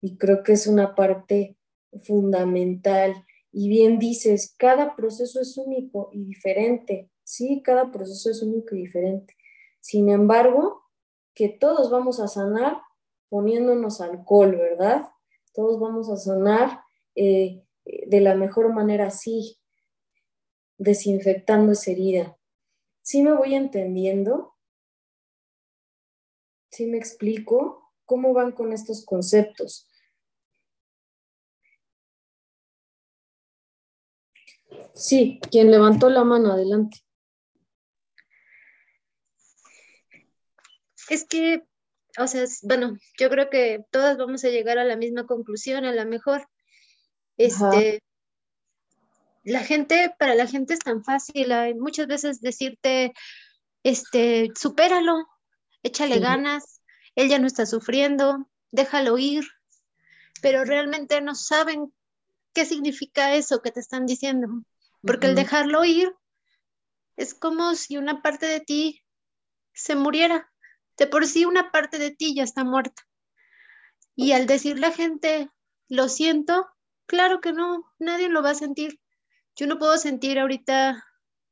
y creo que es una parte fundamental. Y bien dices, cada proceso es único y diferente. Sí, cada proceso es único y diferente. Sin embargo, que todos vamos a sanar poniéndonos alcohol, ¿verdad? Todos vamos a sanar eh, de la mejor manera, sí, desinfectando esa herida. ¿Sí me voy entendiendo? ¿Sí me explico? ¿Cómo van con estos conceptos? Sí, quien levantó la mano, adelante. Es que, o sea, bueno, yo creo que todas vamos a llegar a la misma conclusión, a la mejor. Este, la gente, para la gente es tan fácil, hay muchas veces decirte, este, supéralo, échale ganas, él ya no está sufriendo, déjalo ir, pero realmente no saben qué significa eso que te están diciendo, porque el dejarlo ir es como si una parte de ti se muriera, de por sí una parte de ti ya está muerta. Y al decirle a la gente, lo siento, claro que no, nadie lo va a sentir yo no puedo sentir ahorita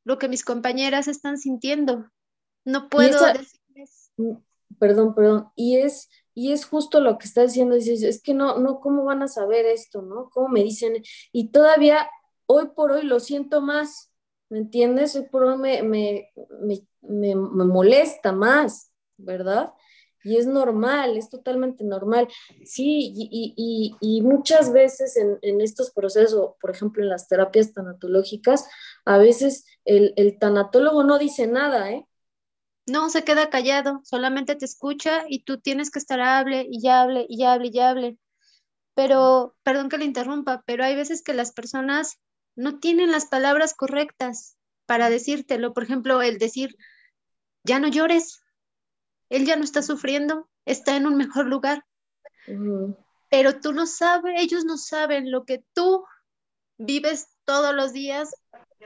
lo que mis compañeras están sintiendo. No puedo decirles. Perdón, perdón. Y es, y es justo lo que está diciendo. Dices, es que no, no, ¿cómo van a saber esto, no? ¿Cómo me dicen? Y todavía, hoy por hoy lo siento más, ¿me entiendes? Hoy por hoy me, me, me, me molesta más, ¿verdad? y es normal, es totalmente normal. Sí, y, muchas veces en, estos procesos, por ejemplo, en las terapias tanatológicas, a veces el, el tanatólogo no dice nada, ¿eh? No, se queda callado, solamente te escucha y tú tienes que estar hable y ya hable y ya hable y hable. Pero, perdón que le interrumpa, pero hay veces que las personas no tienen las palabras correctas para decírtelo. Por ejemplo, el decir, ya no llores, él ya no está sufriendo, está en un mejor lugar. Pero tú no sabes, ellos no saben lo que tú vives todos los días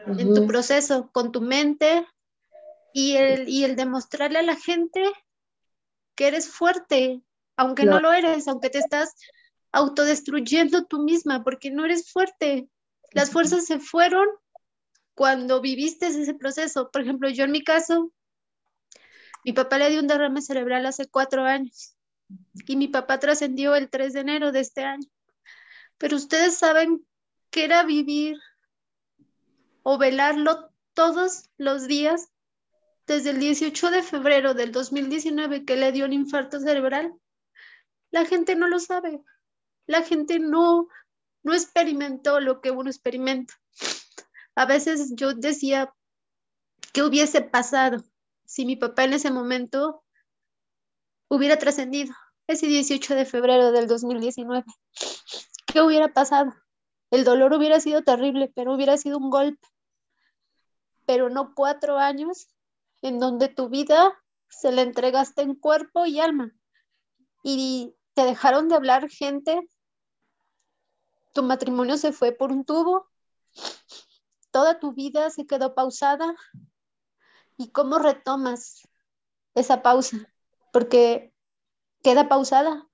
en tu proceso, con tu mente y el, y el demostrarle a la gente que eres fuerte, aunque no lo eres, aunque te estás autodestruyendo tú misma porque no eres fuerte. Las fuerzas se fueron cuando viviste ese proceso. Por ejemplo, yo en mi caso, mi papá le dio un derrame cerebral hace cuatro años y mi papá trascendió el 3 de enero de este año. Pero ustedes saben que era vivir o velarlo todos los días desde el 18 de febrero del 2019 que le dio un infarto cerebral. La gente no lo sabe. La gente no, no experimentó lo que uno experimenta. A veces yo decía, ¿qué hubiese pasado si mi papá en ese momento hubiera trascendido ese 18 de febrero del 2019? ¿Qué hubiera pasado? El dolor hubiera sido terrible, pero hubiera sido un golpe. Pero no cuatro años en donde tu vida se la entregaste en cuerpo y alma. Y te dejaron de hablar gente. Tu matrimonio se fue por un tubo toda tu vida se quedó pausada y cómo retomas esa pausa, porque queda pausada.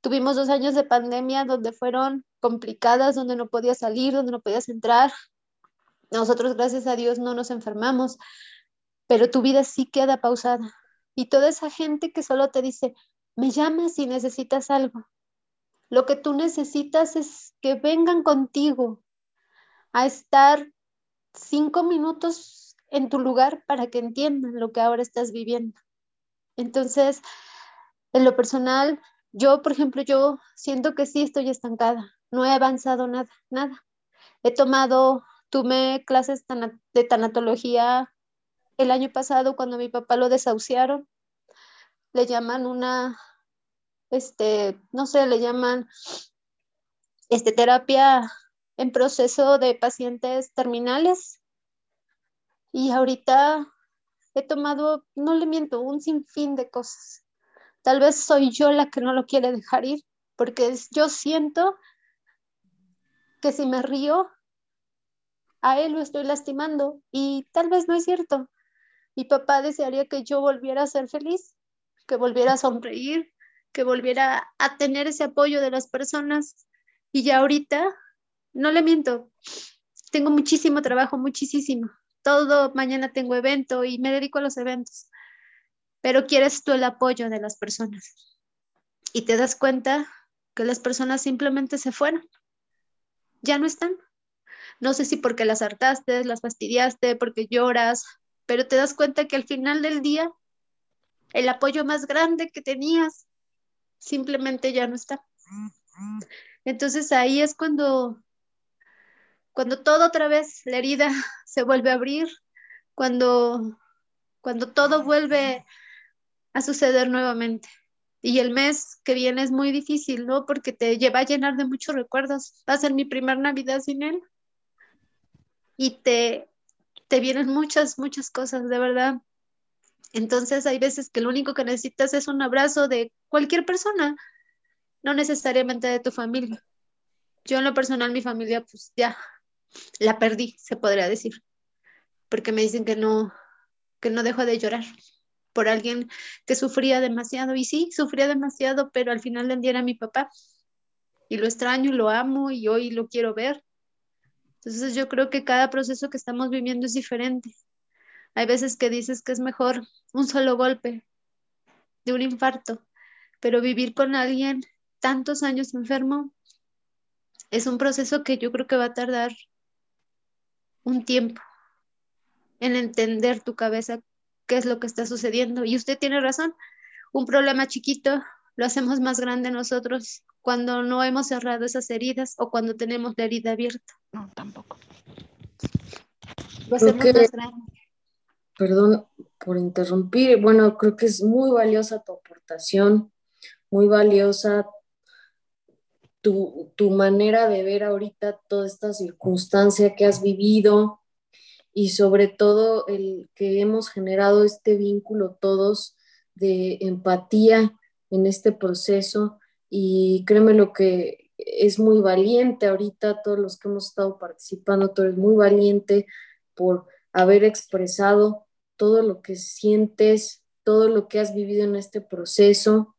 Tuvimos dos años de pandemia donde fueron complicadas, donde no podías salir, donde no podías entrar. Nosotros, gracias a Dios, no nos enfermamos, pero tu vida sí queda pausada. Y toda esa gente que solo te dice, me llamas si necesitas algo. Lo que tú necesitas es que vengan contigo a estar cinco minutos en tu lugar para que entiendan lo que ahora estás viviendo. Entonces, en lo personal, yo, por ejemplo, yo siento que sí estoy estancada, no he avanzado nada, nada. He tomado, tomé clases de tanatología el año pasado cuando mi papá lo desahuciaron. Le llaman una, este, no sé, le llaman, este, terapia en proceso de pacientes terminales y ahorita he tomado, no le miento, un sinfín de cosas. Tal vez soy yo la que no lo quiere dejar ir, porque yo siento que si me río, a él lo estoy lastimando y tal vez no es cierto. Mi papá desearía que yo volviera a ser feliz, que volviera a sonreír, que volviera a tener ese apoyo de las personas y ya ahorita no le miento, tengo muchísimo trabajo, muchísimo. Todo mañana tengo evento y me dedico a los eventos, pero quieres tú el apoyo de las personas y te das cuenta que las personas simplemente se fueron, ya no están. No sé si porque las hartaste, las fastidiaste, porque lloras, pero te das cuenta que al final del día el apoyo más grande que tenías simplemente ya no está. Entonces ahí es cuando cuando todo otra vez la herida se vuelve a abrir, cuando, cuando todo vuelve a suceder nuevamente. Y el mes que viene es muy difícil, ¿no? Porque te lleva a llenar de muchos recuerdos. Va a ser mi primer Navidad sin él. Y te, te vienen muchas, muchas cosas, de verdad. Entonces hay veces que lo único que necesitas es un abrazo de cualquier persona, no necesariamente de tu familia. Yo en lo personal, mi familia, pues ya la perdí, se podría decir, porque me dicen que no, que no dejo de llorar por alguien que sufría demasiado. Y sí, sufría demasiado, pero al final del día era mi papá. Y lo extraño, lo amo y hoy lo quiero ver. Entonces yo creo que cada proceso que estamos viviendo es diferente. Hay veces que dices que es mejor un solo golpe de un infarto, pero vivir con alguien tantos años enfermo es un proceso que yo creo que va a tardar un tiempo en entender tu cabeza qué es lo que está sucediendo. Y usted tiene razón, un problema chiquito lo hacemos más grande nosotros cuando no hemos cerrado esas heridas o cuando tenemos la herida abierta. No, tampoco. Lo hacemos más grande. Perdón por interrumpir. Bueno, creo que es muy valiosa tu aportación, muy valiosa tu, manera de ver ahorita toda esta circunstancia que has vivido y sobre todo el que hemos generado este vínculo todos de empatía en este proceso. Y créeme lo que es muy valiente ahorita, todos los que hemos estado participando, tú eres muy valiente por haber expresado todo lo que sientes, todo lo que has vivido en este proceso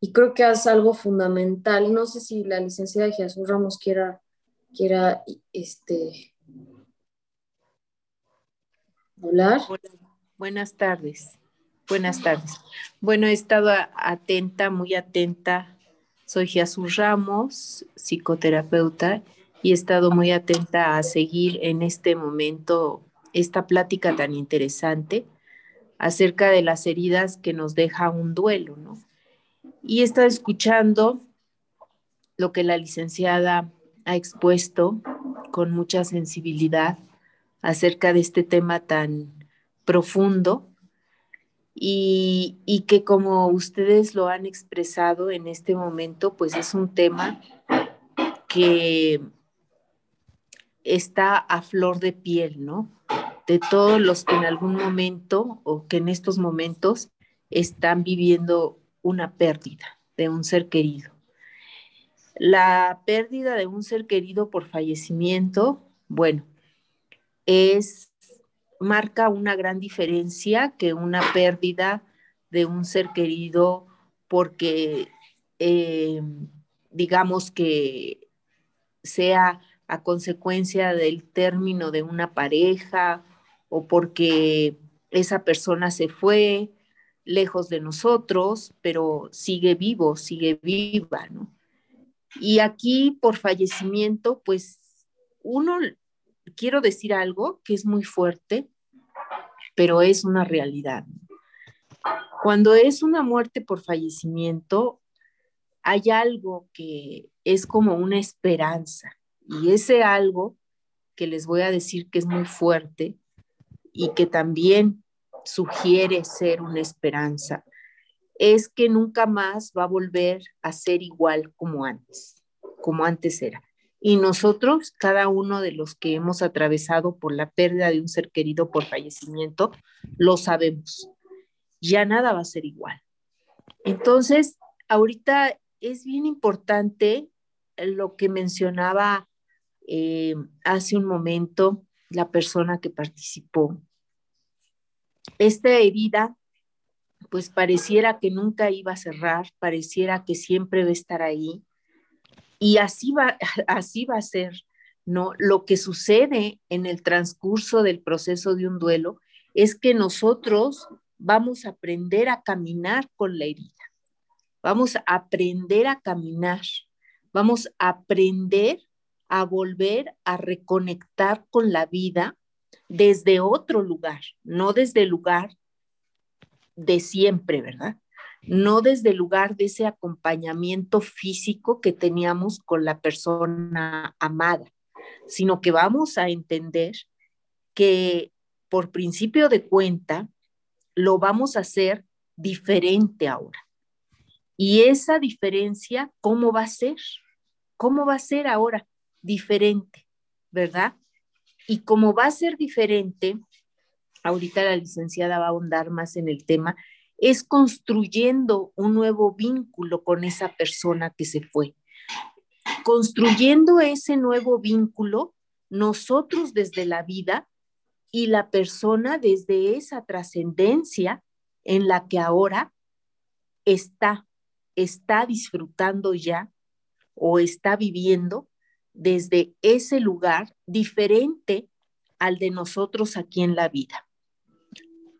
y creo que es algo fundamental. No sé si la licenciada Jesús Ramos quiera, quiera este, hablar. buenas tardes. Buenas tardes. Bueno, he estado atenta, muy atenta. Soy Jesús Ramos, psicoterapeuta, y he estado muy atenta a seguir en este momento esta plática tan interesante acerca de las heridas que nos deja un duelo, ¿no? Y he estado escuchando lo que la licenciada ha expuesto con mucha sensibilidad acerca de este tema tan profundo y, y, que como ustedes lo han expresado en este momento, pues es un tema que está a flor de piel, ¿no? De todos los que en algún momento o que en estos momentos están viviendo una pérdida de un ser querido. La pérdida de un ser querido por fallecimiento, bueno, es marca una gran diferencia que una pérdida de un ser querido porque eh, digamos que sea a consecuencia del término de una pareja o porque esa persona se fue lejos de nosotros, pero sigue vivo, sigue viva, ¿no? Y aquí por fallecimiento, pues uno, quiero decir algo que es muy fuerte, pero es una realidad. Cuando es una muerte por fallecimiento, hay algo que es como una esperanza y ese algo que les voy a decir que es muy fuerte y que también sugiere ser una esperanza, es que nunca más va a volver a ser igual como antes, como antes era. Y nosotros, cada uno de los que hemos atravesado por la pérdida de un ser querido por fallecimiento, lo sabemos. Ya nada va a ser igual. Entonces, ahorita es bien importante lo que mencionaba eh, hace un momento la persona que participó. Esta herida, pues pareciera que nunca iba a cerrar, pareciera que siempre va a estar ahí. Y así va, así va a ser, ¿no? Lo que sucede en el transcurso del proceso de un duelo es que nosotros vamos a aprender a caminar con la herida. Vamos a aprender a caminar. Vamos a aprender a volver a reconectar con la vida desde otro lugar, no desde el lugar de siempre, ¿verdad? No desde el lugar de ese acompañamiento físico que teníamos con la persona amada, sino que vamos a entender que por principio de cuenta lo vamos a hacer diferente ahora. Y esa diferencia, ¿cómo va a ser? ¿Cómo va a ser ahora? diferente, ¿verdad? Y como va a ser diferente, ahorita la licenciada va a ahondar más en el tema, es construyendo un nuevo vínculo con esa persona que se fue. Construyendo ese nuevo vínculo, nosotros desde la vida y la persona desde esa trascendencia en la que ahora está, está disfrutando ya o está viviendo desde ese lugar diferente al de nosotros aquí en la vida.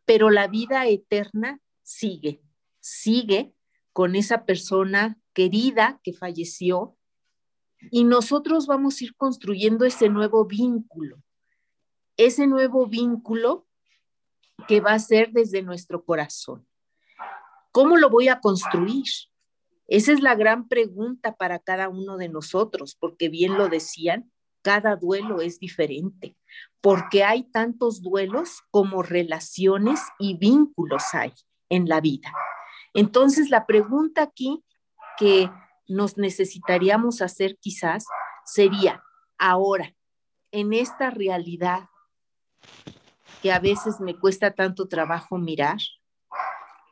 Pero la vida eterna sigue, sigue con esa persona querida que falleció y nosotros vamos a ir construyendo ese nuevo vínculo, ese nuevo vínculo que va a ser desde nuestro corazón. ¿Cómo lo voy a construir? Esa es la gran pregunta para cada uno de nosotros, porque bien lo decían, cada duelo es diferente, porque hay tantos duelos como relaciones y vínculos hay en la vida. Entonces, la pregunta aquí que nos necesitaríamos hacer quizás sería, ahora, en esta realidad que a veces me cuesta tanto trabajo mirar,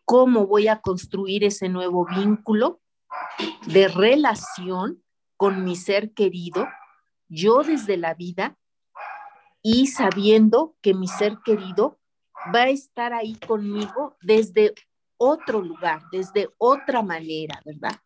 ¿cómo voy a construir ese nuevo vínculo de relación con mi ser querido, yo desde la vida y sabiendo que mi ser querido va a estar ahí conmigo desde otro lugar, desde otra manera, ¿verdad?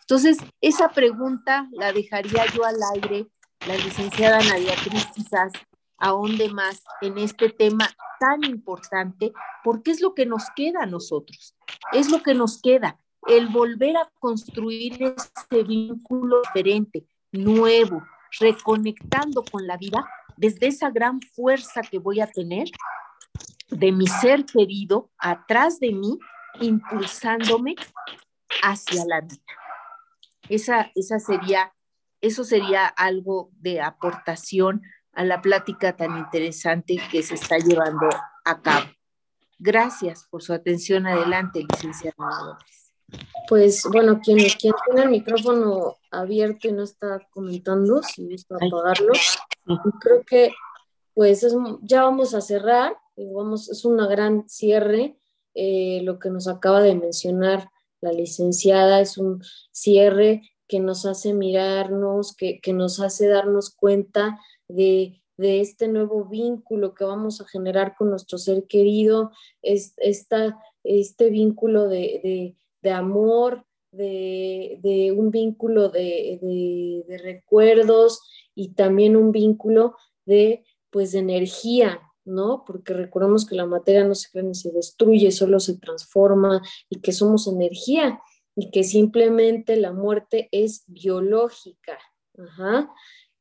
Entonces, esa pregunta la dejaría yo al aire, la licenciada Nadia Cris quizás ahonde más en este tema tan importante, porque es lo que nos queda a nosotros, es lo que nos queda, el volver a construir este vínculo diferente, nuevo, reconectando con la vida desde esa gran fuerza que voy a tener de mi ser querido atrás de mí, impulsándome hacia la vida. Esa, esa sería, eso sería algo de aportación a la plática tan interesante que se está llevando a cabo. Gracias por su atención. Adelante, licenciada Pues bueno, quien, quien tiene el micrófono abierto y no está comentando, si gusta apagarlo, creo que pues ya vamos a cerrar, vamos, es una gran cierre, eh, lo que nos acaba de mencionar la licenciada es un cierre que nos hace mirarnos, que, que nos hace darnos cuenta de, este nuevo vínculo que vamos a generar con nuestro ser querido, es, este vínculo de, amor, de, un vínculo de, recuerdos y también un vínculo de, pues, de energía, ¿no? Porque recordemos que la materia no se crea ni se destruye, solo se transforma y que somos energía y que simplemente la muerte es biológica. Ajá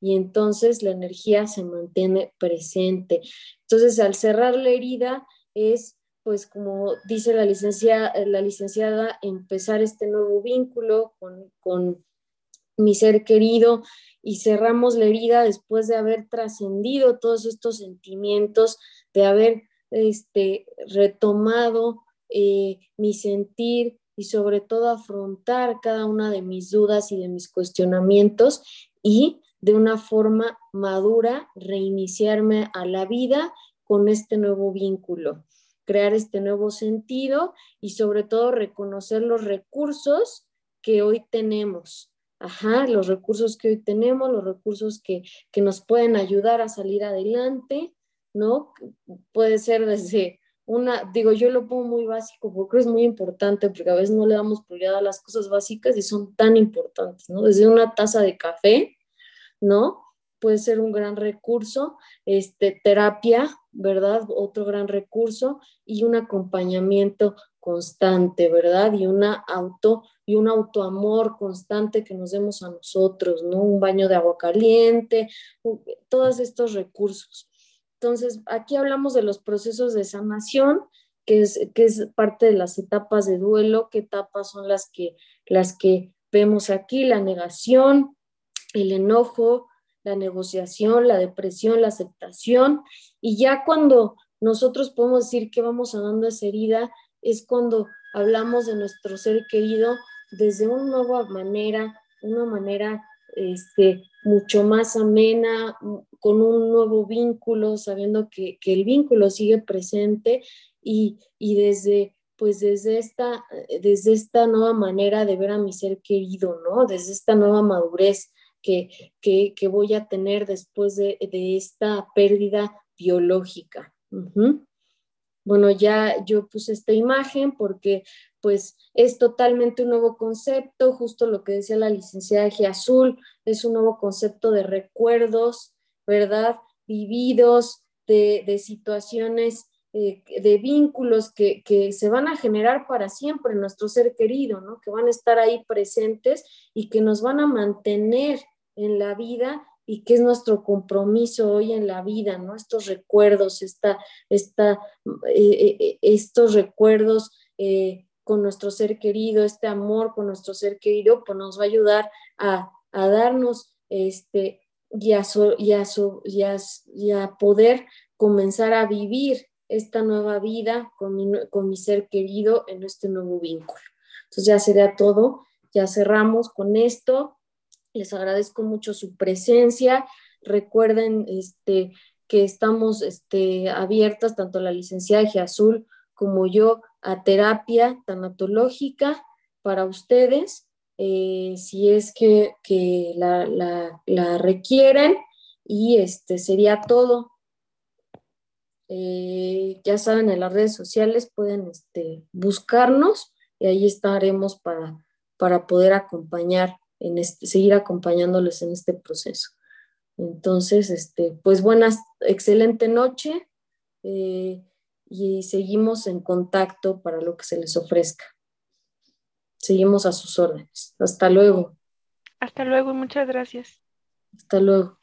y entonces la energía se mantiene presente. Entonces, al cerrar la herida es, pues como dice la, licencia, la licenciada, empezar este nuevo vínculo con, mi ser querido y cerramos la herida después de haber trascendido todos estos sentimientos, de haber este, retomado eh, mi sentir y sobre todo afrontar cada una de mis dudas y de mis cuestionamientos y de una forma madura, reiniciarme a la vida con este nuevo vínculo, crear este nuevo sentido y sobre todo reconocer los recursos que hoy tenemos. Ajá, los recursos que hoy tenemos, los recursos que, que nos pueden ayudar a salir adelante, ¿no? Puede ser desde una, digo, yo lo pongo muy básico porque es muy importante, porque a veces no le damos prioridad a las cosas básicas y son tan importantes, ¿no? Desde una taza de café, ¿no? Puede ser un gran recurso, este, terapia, ¿verdad? Otro gran recurso y un acompañamiento constante, ¿verdad? Y una auto y un autoamor constante que nos demos a nosotros, ¿no? Un baño de agua caliente, todos estos recursos. Entonces, aquí hablamos de los procesos de sanación, que es, que es parte de las etapas de duelo, qué etapas son las que, las que vemos aquí, la negación, el enojo, la negociación, la depresión, la aceptación. Y ya cuando nosotros podemos decir que vamos sanando esa herida, es cuando hablamos de nuestro ser querido desde una nueva manera, una manera este, mucho más amena, con un nuevo vínculo, sabiendo que, el vínculo sigue presente y, y, desde, pues desde esta, desde esta nueva manera de ver a mi ser querido, ¿no? Desde esta nueva madurez que, voy a tener después de, esta pérdida biológica. Bueno, ya yo puse esta imagen porque pues es totalmente un nuevo concepto, justo lo que decía la licenciada G. Azul, es un nuevo concepto de recuerdos, ¿verdad? Vividos, de, situaciones, eh, de vínculos que, que, se van a generar para siempre en nuestro ser querido, ¿no? Que van a estar ahí presentes y que nos van a mantener en la vida y qué es nuestro compromiso hoy en la vida, ¿no? Estos recuerdos, esta, esta, eh, eh, estos recuerdos eh, con nuestro ser querido, este amor con nuestro ser querido, pues nos va a ayudar a, darnos este, y a, y, a, poder comenzar a vivir esta nueva vida con mi, con mi ser querido en este nuevo vínculo. Entonces ya sería todo, ya cerramos con esto. Les agradezco mucho su presencia. Recuerden este, que estamos este, abiertas, tanto la licenciada. Azul como yo, a terapia tanatológica para ustedes, eh, si es que, la, requieren. Y este sería todo. Eh, ya saben, en las redes sociales pueden este, buscarnos y ahí estaremos para, para poder acompañar, en este, seguir acompañándoles en este proceso. Entonces, este, pues buenas, excelente noche eh, y seguimos en contacto para lo que se les ofrezca. Seguimos a sus órdenes. Hasta luego. Hasta luego y muchas gracias. Hasta luego.